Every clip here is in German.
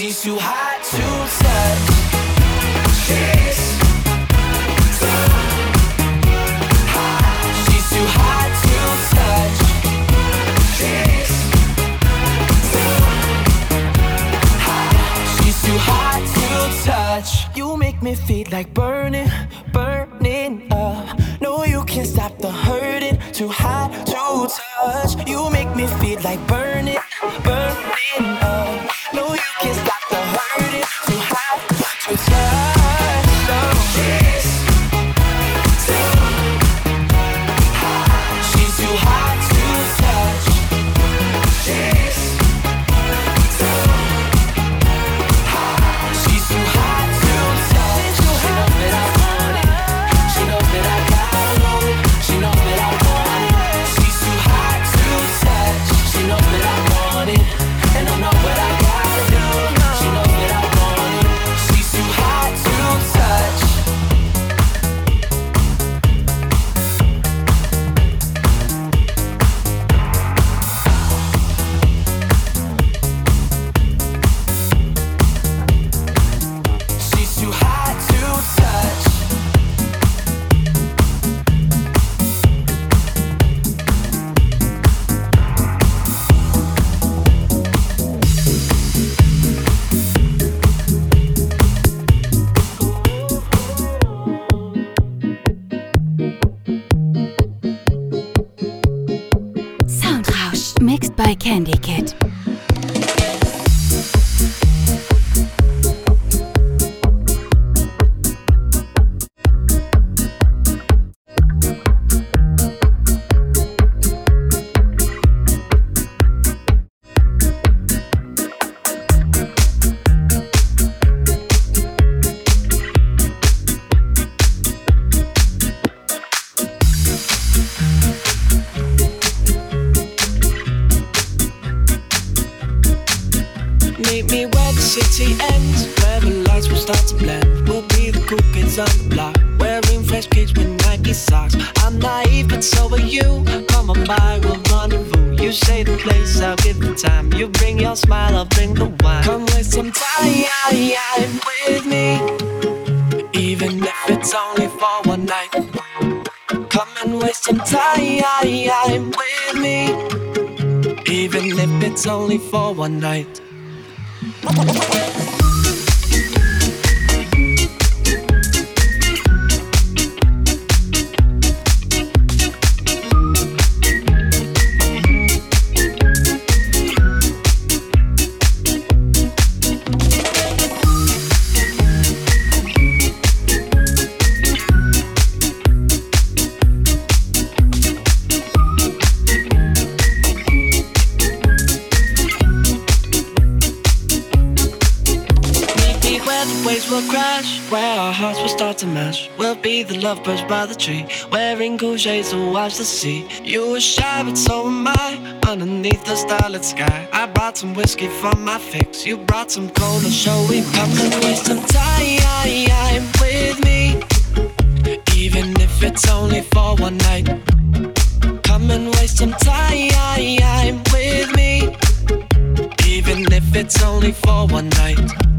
She's too hot to touch. She's too hot. She's too hot to touch. She's too hot. She's too hot to touch. You make me feel like burning, burning up. No, you can't stop the hurting. Too hot to touch. You make me feel like burning. shades and watch the sea. You were shy, but so am I. Underneath the starlit sky, I brought some whiskey for my fix. You brought some cola, show we come to waste some time with me. Even if it's only for one night, come and waste some time with me. Even if it's only for one night.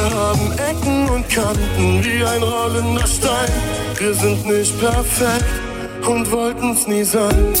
Wir haben Ecken und Kanten wie ein rollender Stein. Wir sind nicht perfekt und wollten's nie sein.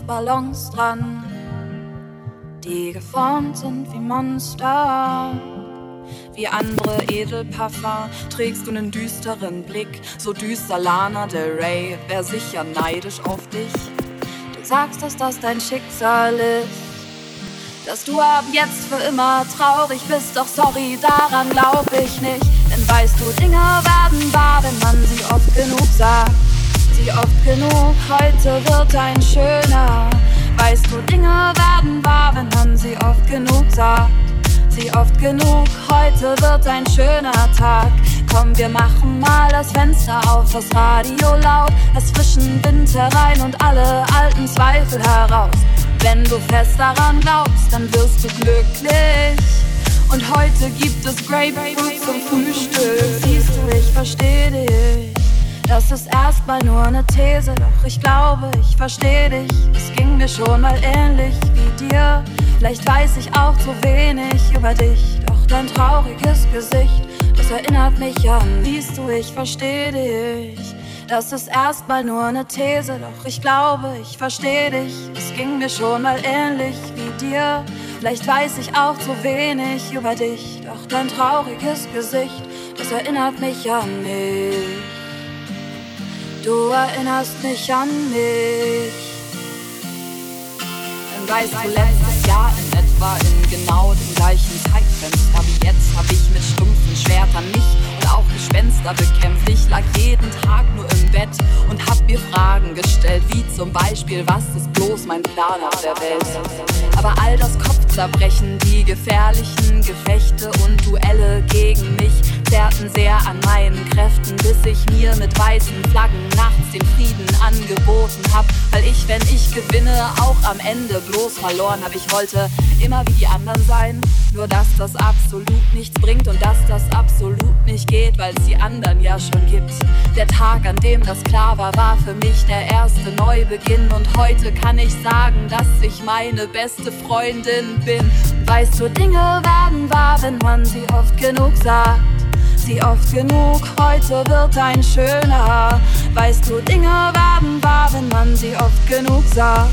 Betonluftballons dran, die geformt sind wie Monster. Wie andere Edelpuffer trägst du einen düsteren Blick, so düster Lana Del Rey, wär sicher neidisch auf dich. Du sagst, dass das dein Schicksal ist dass du ab jetzt für immer traurig bist. Doch sorry, daran glaub ich nicht. Denn weißt du, Dinge werden wahr, wenn man sie oft genug sagt. Sie oft genug, heute wird ein schöner. Weißt du, Dinge werden wahr, wenn man sie oft genug sagt. Sie oft genug, heute wird ein schöner Tag. Komm, wir machen mal das Fenster auf, das Radio laut, das frischen Wind herein und alle alten Zweifel heraus. Wenn du fest daran glaubst, dann wirst du glücklich. Und heute gibt es Grapefruit zum Frühstück. Siehst du, ich versteh dich. Das ist erstmal nur eine These, doch ich glaube, ich versteh dich. Es ging mir schon mal ähnlich wie dir. Vielleicht weiß ich auch zu wenig über dich, doch dein trauriges Gesicht, das erinnert mich an, siehst du, ich versteh dich. Das ist erstmal nur eine These, doch ich glaube, ich versteh dich. Es ging mir schon mal ähnlich wie dir. Vielleicht weiß ich auch zu wenig über dich, doch dein trauriges Gesicht, das erinnert mich an mich. Du erinnerst mich an mich. Dann weißt du, letztes Jahr in etwa in genau dem gleichen Zeitfenster wie jetzt hab ich mit stumpfen Schwertern mich und auch Gespenster bekämpft. Ich lag jeden Tag nur im Bett und hab mir Fragen gestellt, wie zum Beispiel, was ist bloß mein Plan auf der Welt? Aber all das Kopfzerbrechen, die gefährlichen Gefechte und Duelle gegen mich zerrten sehr an meinen Kräften, bis ich mir mit weißen Flaggen nachts den Frieden angeboten hab. Weil ich, wenn ich gewinne, auch am Ende bloß verloren hab. Ich wollte immer wie die anderen sein, nur dass das absolut nichts bringt und dass das absolut nicht geht, weil es die anderen ja schon gibt. Der Tag, an dem das klar war, war für mich der erste Neubeginn und heute kann ich sagen, dass ich meine beste Freundin bin. Weißt du, Dinge werden wahr, wenn man sie oft genug sagt sie oft genug, heute wird ein schöner. Weißt du, Dinge werden wahr, wenn man sie oft genug sagt.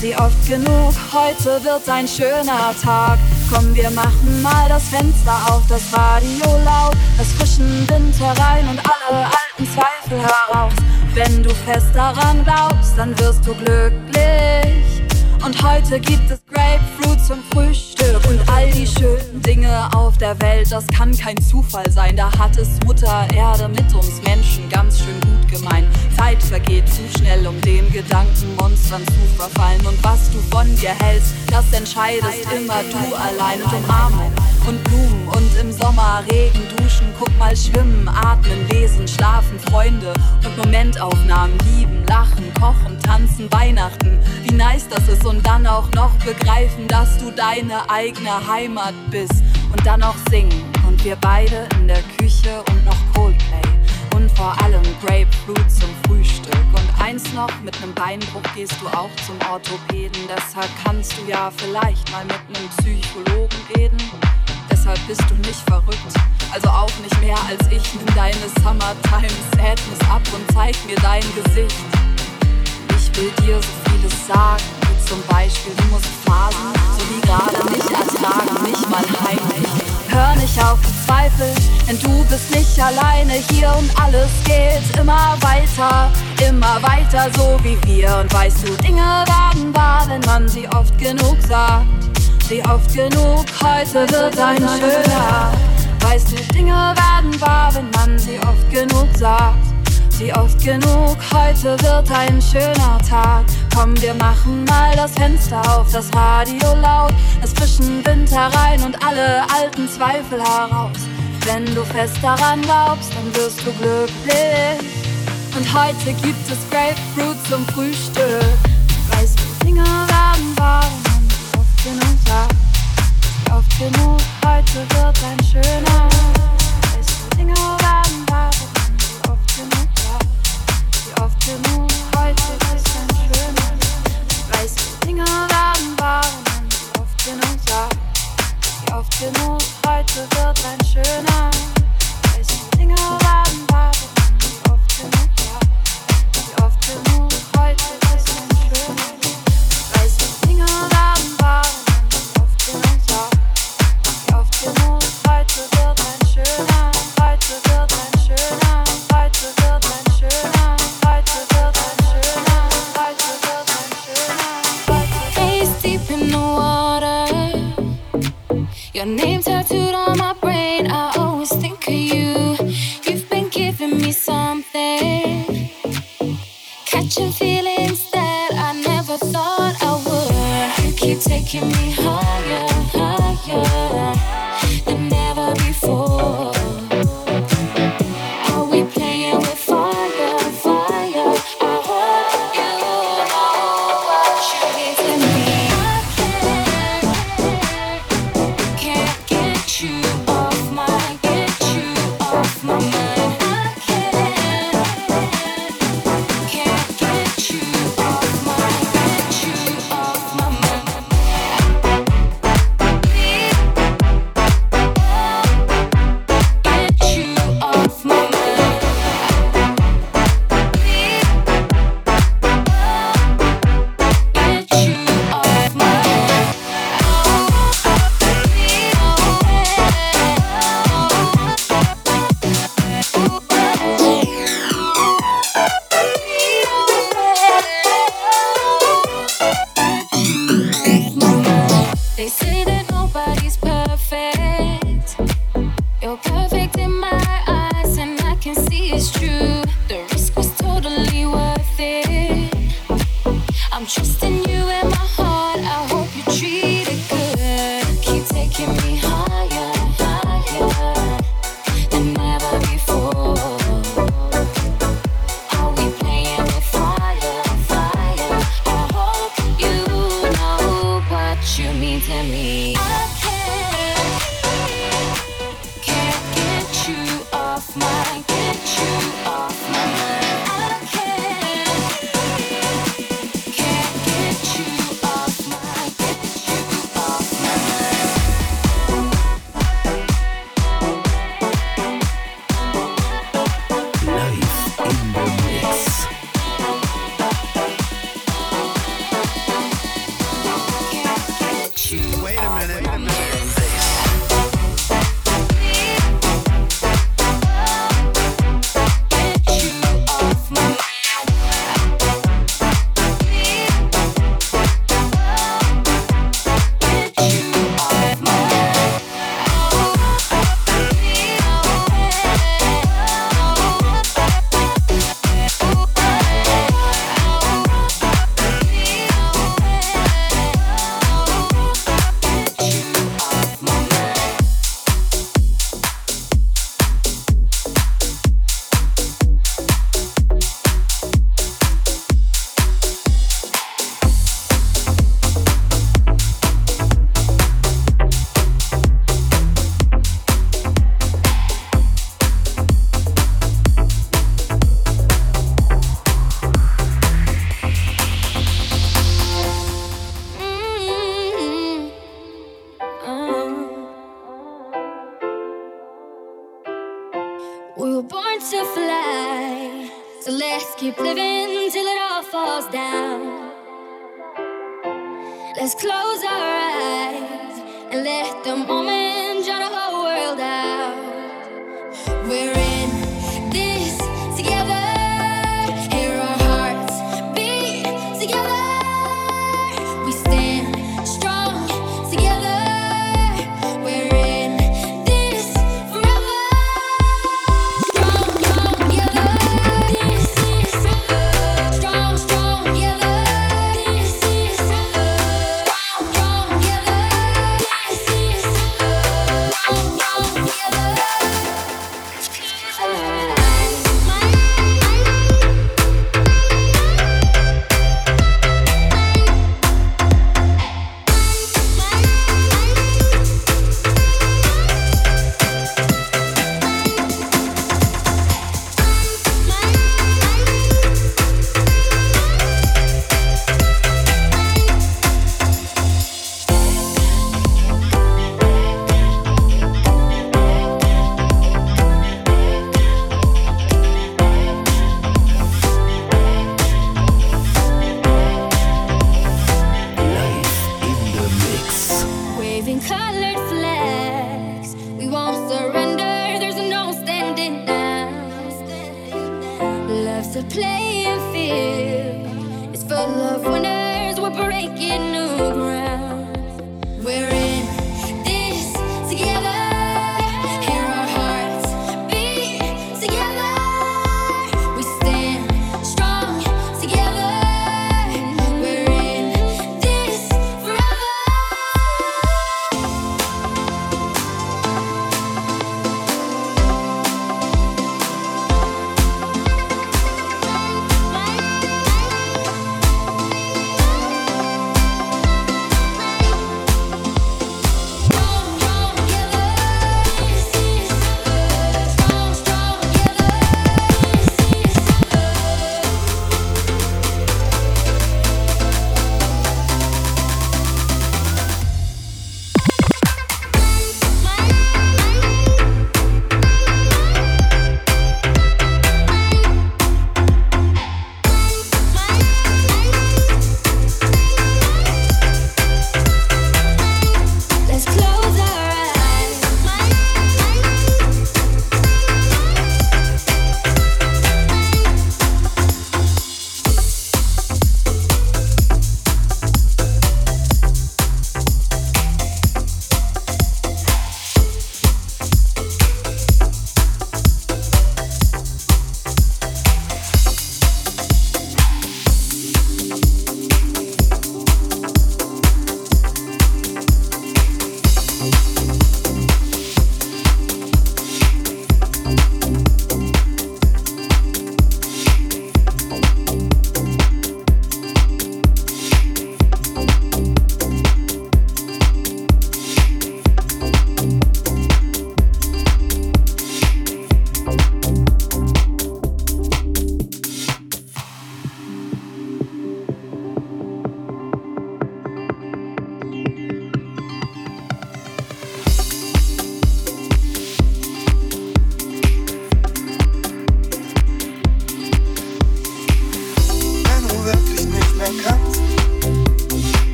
Sie oft genug, heute wird ein schöner Tag. Komm, wir machen mal das Fenster auf, das Radio laut, das frischen Wind herein und alle alten Zweifel heraus. Wenn du fest daran glaubst, dann wirst du glücklich. Und heute gibt es Grapefruit zum Frühstück und all die schönen Dinge auf der Welt. Das kann kein Zufall sein, da hat es Mutter Erde mit uns Menschen ganz schön gut gemeint. Zeit vergeht zu schnell, um den Gedankenmonstern zu verfallen. Und was du von dir hältst, das entscheidest immer du allein. Und Umarmung und Blumen und im Sommer Regen duschen, guck mal schwimmen, atmen, lesen, schlafen, Freunde und Momentaufnahmen, lieben, lachen, kochen, tanzen, Weihnachten. Wie nice das ist und dann auch noch begreifen, dass du deine eigene Heimat bist und dann auch singen und wir beide in der Küche und noch Coldplay und vor allem Grapefruit zum Frühstück. Und eins noch, mit nem Beinbruch gehst du auch zum Orthopäden. Deshalb kannst du ja vielleicht mal mit nem Psychologen reden. Deshalb bist du nicht verrückt, also auch nicht mehr als ich. Nimm deine Summertime Sadness ab und zeig mir dein Gesicht. Ich will dir so vieles sagen, zum Beispiel, du musst Phasen, so wie gerade nicht ertragen, nicht mal heimlich. Hör nicht auf die Zweifel, denn du bist nicht alleine hier und alles geht immer weiter, immer weiter so wie wir. Und weißt du, Dinge werden wahr, wenn man sie oft genug sagt. Sie oft genug, heute wird ein schöner. Weißt du, Dinge werden wahr, wenn man sie oft genug sagt. Sie oft genug, heute wird ein schöner Tag. Komm, wir machen mal das Fenster auf, das Radio laut, es frischen Wind herein und alle alten Zweifel heraus. Wenn du fest daran glaubst, dann wirst du glücklich. Und heute gibt es Grapefruit zum Frühstück. Weißt du, Dinge werden wahr, sie oft genug. Sie oft genug, heute wird ein schöner. Weißt du, Dinge werden Oft genug, heute ist ein schöner. Weißt du, Dinge werden wahr, wenn sie oft genug genug, heute wird ein schöner. Weißt du, Dinge werden Your name tattooed on my brain. I always think of you. You've been giving me something. Catching feelings that I never thought I would. You keep taking me higher, higher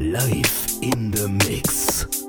Life in the Mix.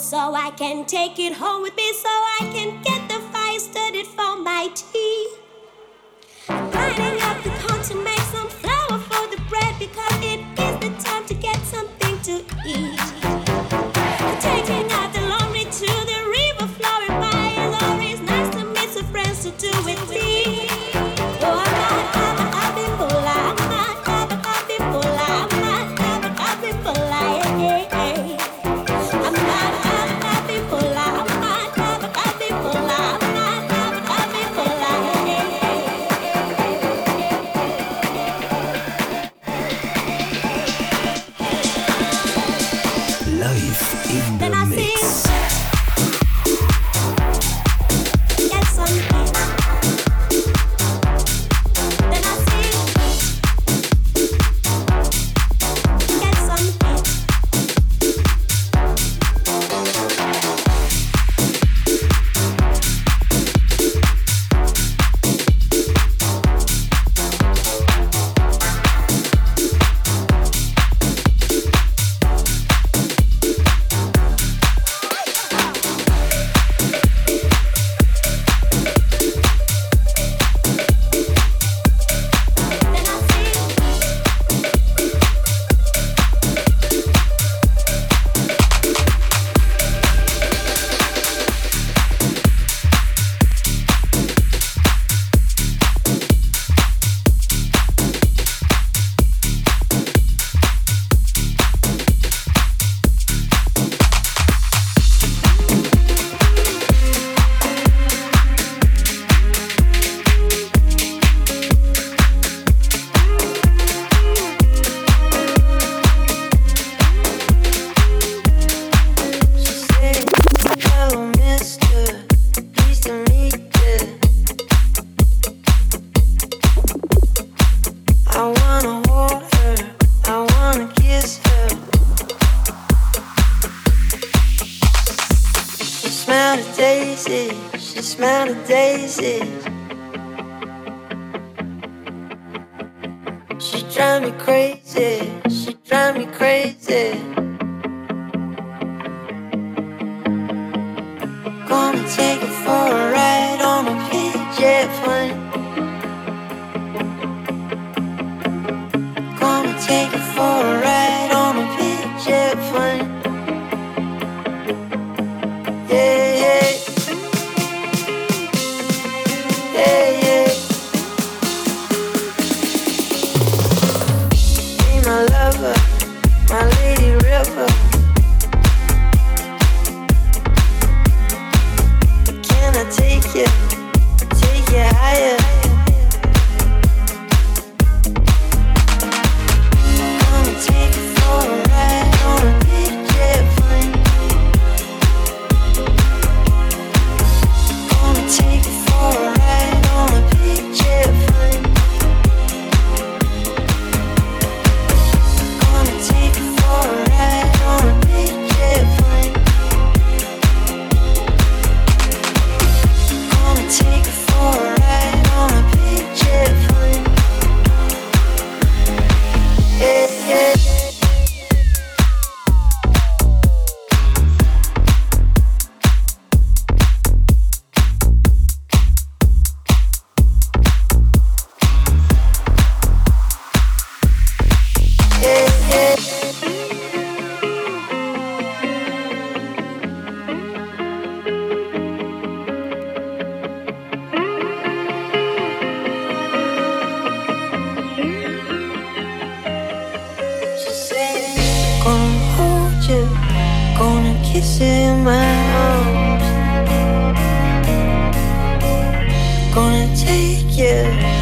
So I can take it home with me, kiss in my arms. Gonna take you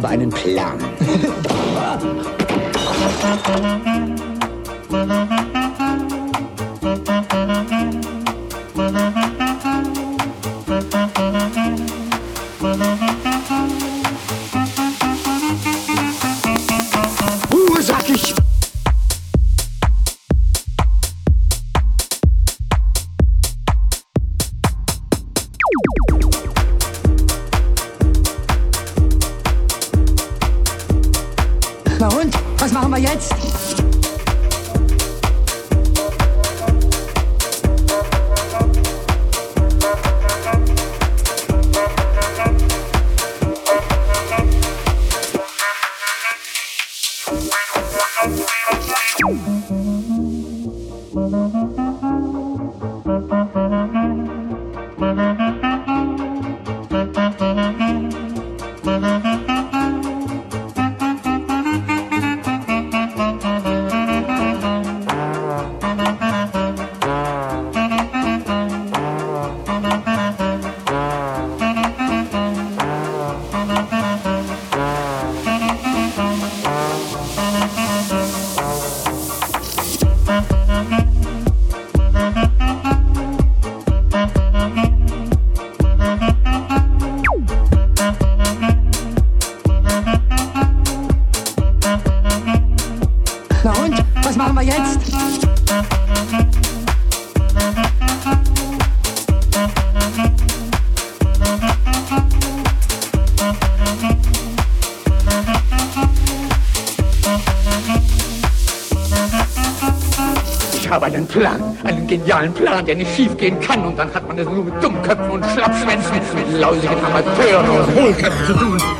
habe einen Plan, der nicht schiefgehen kann. Und dann hat man es nur mit Dummköpfen und Schlappschwänzen, mit lausigen Amateuren und Hohlköpfen zu tun.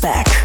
Back.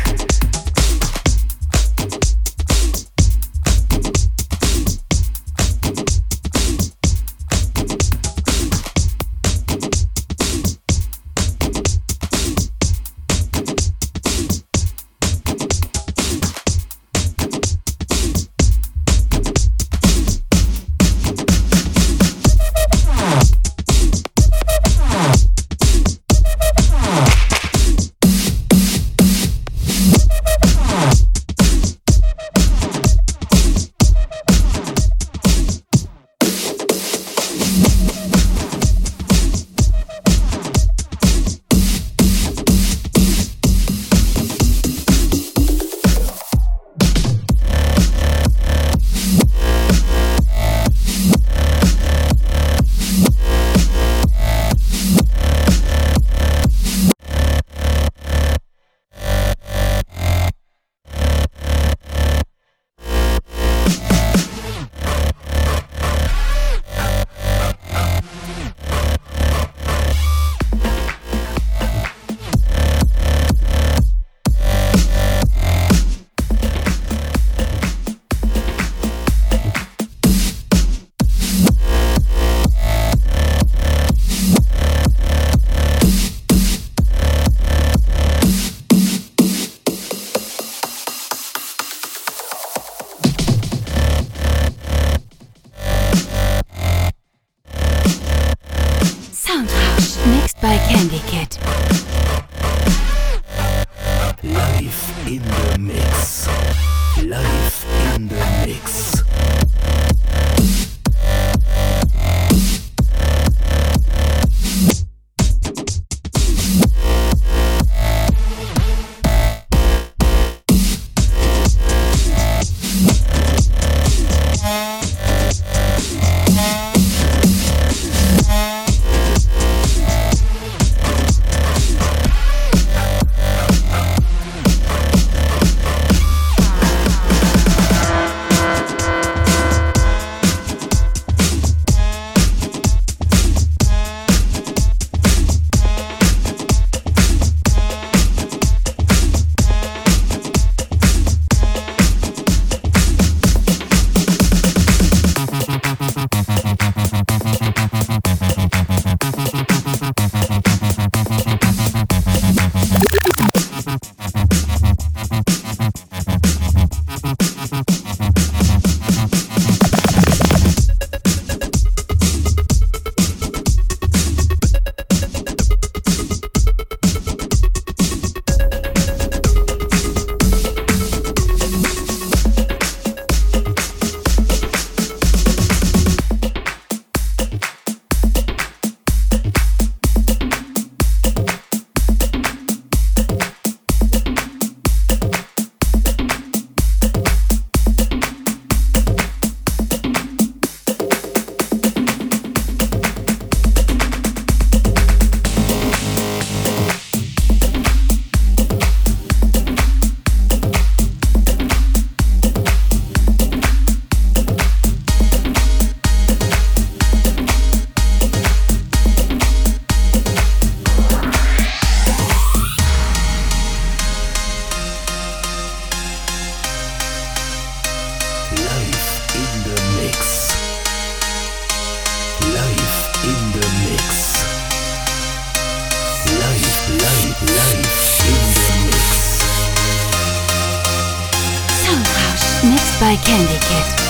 my candy kid.